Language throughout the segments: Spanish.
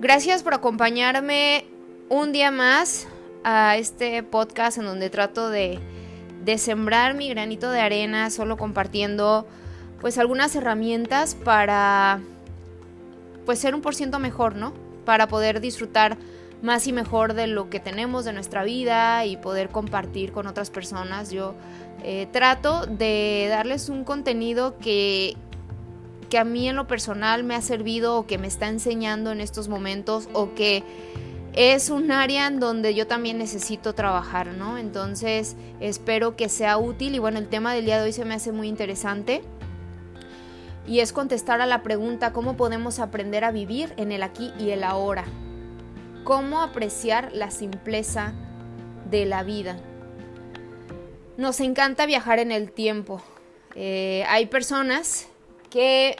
Gracias por acompañarme un día más a este podcast en donde trato de, sembrar mi granito de arena, solo compartiendo pues algunas herramientas para pues ser un por ciento mejor, ¿no? Para poder disfrutar más y mejor de lo que tenemos de nuestra vida y poder compartir con otras personas. Yo eh, trato de darles un contenido que, que a mí en lo personal me ha servido o que me está enseñando en estos momentos o que es un área en donde yo también necesito trabajar, ¿no? Entonces espero que sea útil y bueno, el tema del día de hoy se me hace muy interesante y es contestar a la pregunta cómo podemos aprender a vivir en el aquí y el ahora, cómo apreciar la simpleza de la vida. Nos encanta viajar en el tiempo. Eh, hay personas que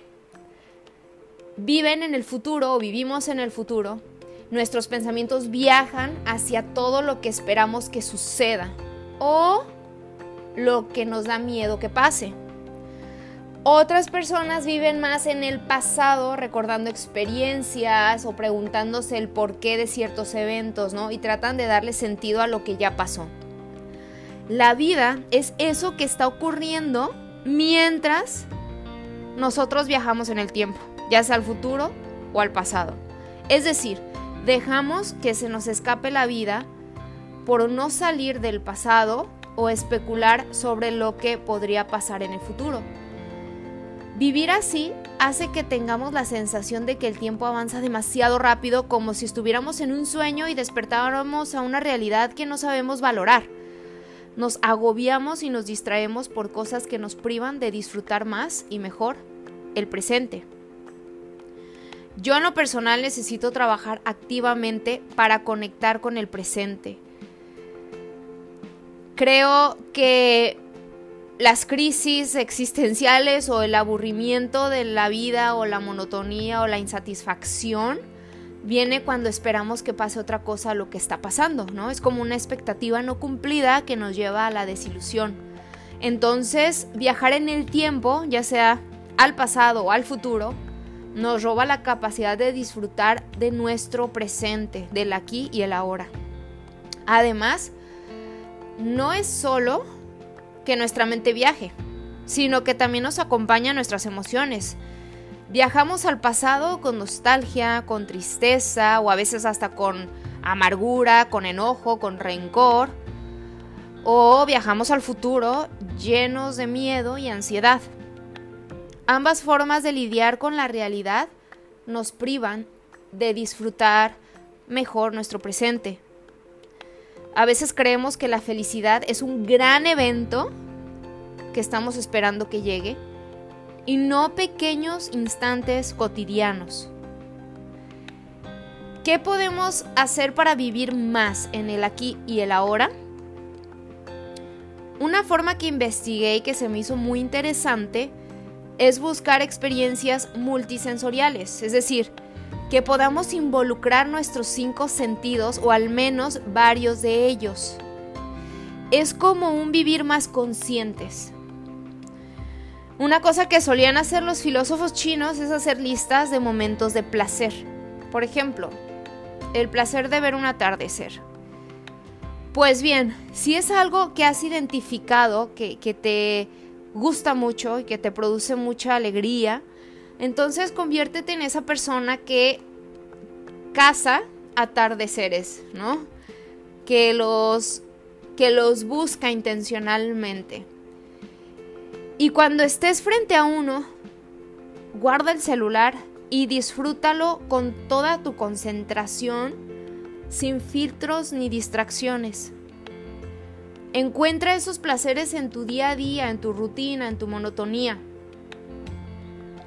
viven en el futuro o vivimos en el futuro. Nuestros pensamientos viajan hacia todo lo que esperamos que suceda o lo que nos da miedo que pase. Otras personas viven más en el pasado, recordando experiencias o preguntándose el porqué de ciertos eventos, ¿no? Y tratan de darle sentido a lo que ya pasó. La vida es eso que está ocurriendo mientras nosotros viajamos en el tiempo, ya sea al futuro o al pasado. Es decir, dejamos que se nos escape la vida por no salir del pasado o especular sobre lo que podría pasar en el futuro. Vivir así hace que tengamos la sensación de que el tiempo avanza demasiado rápido como si estuviéramos en un sueño y despertáramos a una realidad que no sabemos valorar. Nos agobiamos y nos distraemos por cosas que nos privan de disfrutar más y mejor el presente. Yo en lo personal necesito trabajar activamente para conectar con el presente. Creo que las crisis existenciales o el aburrimiento de la vida o la monotonía o la insatisfacción viene cuando esperamos que pase otra cosa a lo que está pasando, ¿no? Es como una expectativa no cumplida que nos lleva a la desilusión. Entonces, viajar en el tiempo, ya sea al pasado o al futuro, nos roba la capacidad de disfrutar de nuestro presente, del aquí y el ahora. Además, no es solo que nuestra mente viaje, sino que también nos acompaña nuestras emociones. Viajamos al pasado con nostalgia, con tristeza o a veces hasta con amargura, con enojo, con rencor. O viajamos al futuro llenos de miedo y ansiedad. Ambas formas de lidiar con la realidad nos privan de disfrutar mejor nuestro presente. A veces creemos que la felicidad es un gran evento que estamos esperando que llegue y no pequeños instantes cotidianos. ¿Qué podemos hacer para vivir más en el aquí y el ahora? Una forma que investigué y que se me hizo muy interesante es buscar experiencias multisensoriales, es decir, que podamos involucrar nuestros cinco sentidos o al menos varios de ellos. Es como un vivir más conscientes. Una cosa que solían hacer los filósofos chinos es hacer listas de momentos de placer. Por ejemplo, el placer de ver un atardecer. Pues bien, si es algo que has identificado, que, te gusta mucho y que te produce mucha alegría, entonces conviértete en esa persona que caza atardeceres, ¿no? Que los, que los busca intencionalmente. Y cuando estés frente a uno, guarda el celular y disfrútalo con toda tu concentración, sin filtros ni distracciones. Encuentra esos placeres en tu día a día, en tu rutina, en tu monotonía.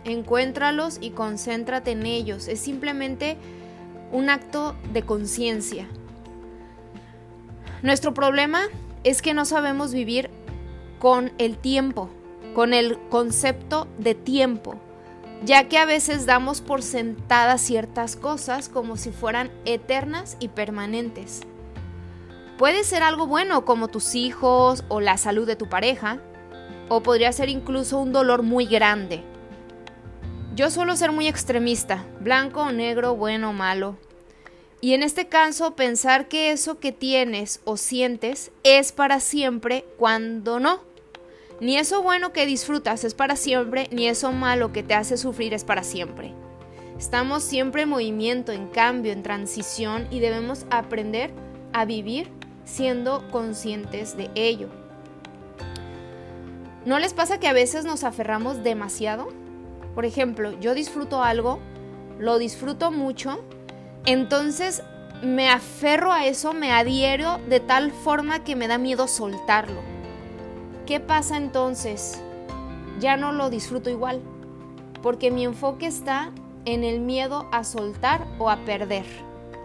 Encuéntralos y concéntrate en ellos. Es simplemente un acto de conciencia. Nuestro problema es que no sabemos vivir con el tiempo con el concepto de tiempo, ya que a veces damos por sentadas ciertas cosas como si fueran eternas y permanentes. Puede ser algo bueno como tus hijos o la salud de tu pareja, o podría ser incluso un dolor muy grande. yo suelo ser muy extremista, blanco o negro, bueno o malo. Y en este caso, pensar que eso que tienes o sientes es para siempre cuando no. Ni eso bueno que disfrutas es para siempre, ni eso malo que te hace sufrir es para siempre. Estamos siempre en movimiento, en cambio, en transición y debemos aprender a vivir siendo conscientes de ello. ¿No les pasa que a veces nos aferramos demasiado? Por ejemplo, yo disfruto algo, lo disfruto mucho, entonces me aferro a eso, me adhiero de tal forma que me da miedo soltarlo. ¿Qué pasa entonces? Ya no lo disfruto igual, porque mi enfoque está en el miedo a soltar o a perder,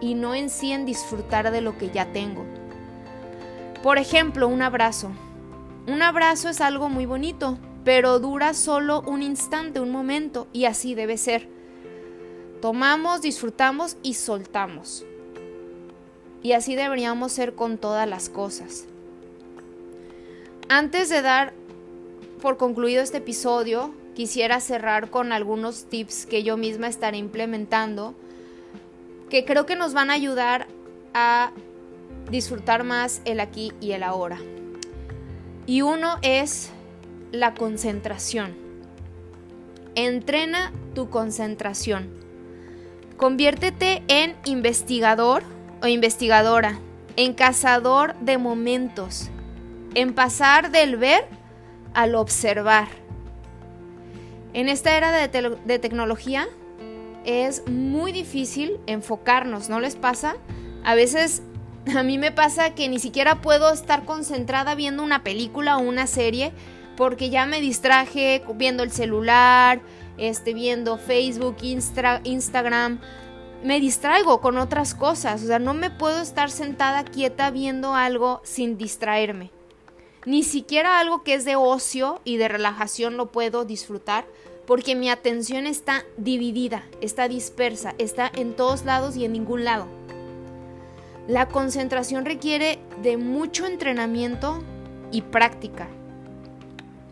y no en sí en disfrutar de lo que ya tengo. Por ejemplo, un abrazo. Un abrazo es algo muy bonito, pero dura solo un instante, un momento, y así debe ser. Tomamos, disfrutamos y soltamos. Y así deberíamos ser con todas las cosas. Antes de dar por concluido este episodio, quisiera cerrar con algunos tips que yo misma estaré implementando que creo que nos van a ayudar a disfrutar más el aquí y el ahora. Y uno es la concentración. Entrena tu concentración. Conviértete en investigador o investigadora, en cazador de momentos, en pasar del ver al observar. En esta era de, de tecnología es muy difícil enfocarnos, ¿no les pasa? A veces a mí me pasa que ni siquiera puedo estar concentrada viendo una película o una serie porque ya me distraje viendo el celular, este, viendo Facebook, Instagram. Me distraigo con otras cosas, o sea, no me puedo estar sentada quieta viendo algo sin distraerme. Ni siquiera algo que es de ocio y de relajación lo puedo disfrutar porque mi atención está dividida, está dispersa, está en todos lados y en ningún lado. La concentración requiere de mucho entrenamiento y práctica.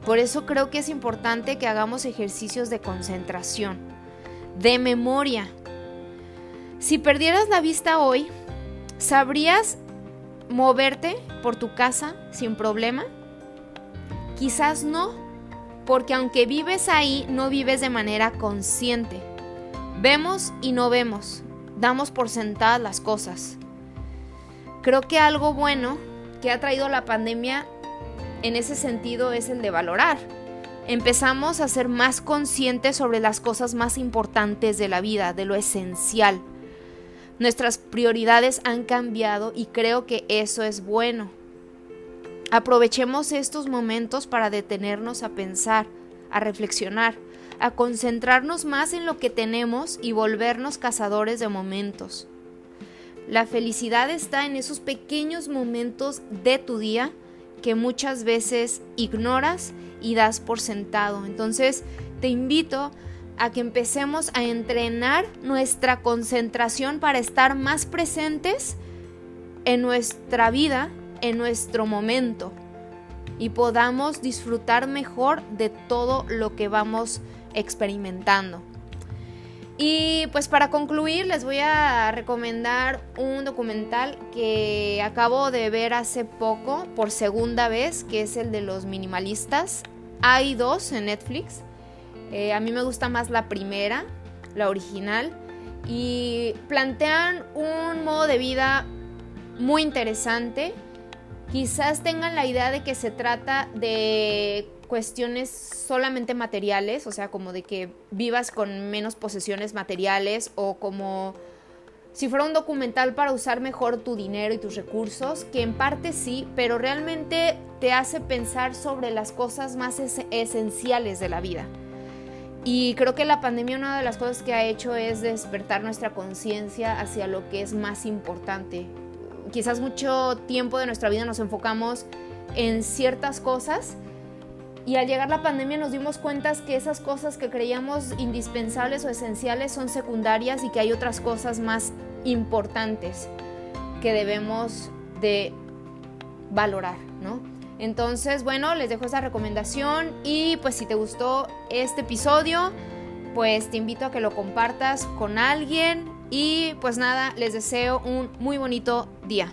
Por eso creo que es importante que hagamos ejercicios de concentración, de memoria. Si perdieras la vista hoy, ¿sabrías moverte por tu casa sin problema? Quizás no, porque aunque vives ahí, no vives de manera consciente. Vemos y no vemos, damos por sentadas las cosas. Creo que algo bueno que ha traído la pandemia en ese sentido es el de valorar. Empezamos a ser más conscientes sobre las cosas más importantes de la vida, de lo esencial. Nuestras prioridades han cambiado y creo que eso es bueno. Aprovechemos estos momentos para detenernos a pensar, a reflexionar, a concentrarnos más en lo que tenemos y volvernos cazadores de momentos. La felicidad está en esos pequeños momentos de tu día que muchas veces ignoras y das por sentado. Entonces te invito a que empecemos a entrenar nuestra concentración para estar más presentes en nuestra vida, en nuestro momento y podamos disfrutar mejor de todo lo que vamos experimentando. Y pues para concluir les voy a recomendar un documental que acabo de ver hace poco por segunda vez, que es el de los minimalistas. Hay dos en Netflix. Eh, a mí me gusta más la primera, la original, y plantean un modo de vida muy interesante. Quizás tengan la idea de que se trata de cuestiones solamente materiales, o sea, como de que vivas con menos posesiones materiales o como si fuera un documental para usar mejor tu dinero y tus recursos, que en parte sí, pero realmente te hace pensar sobre las cosas más esenciales de la vida. Y creo que la pandemia una de las cosas que ha hecho es despertar nuestra conciencia hacia lo que es más importante. Quizás mucho tiempo de nuestra vida nos enfocamos en ciertas cosas y al llegar la pandemia nos dimos cuenta que esas cosas que creíamos indispensables o esenciales son secundarias y que hay otras cosas más importantes que debemos de valorar, ¿no? Entonces, bueno, les dejo esa recomendación y pues si te gustó este episodio, pues te invito a que lo compartas con alguien y pues nada, les deseo un muy bonito día.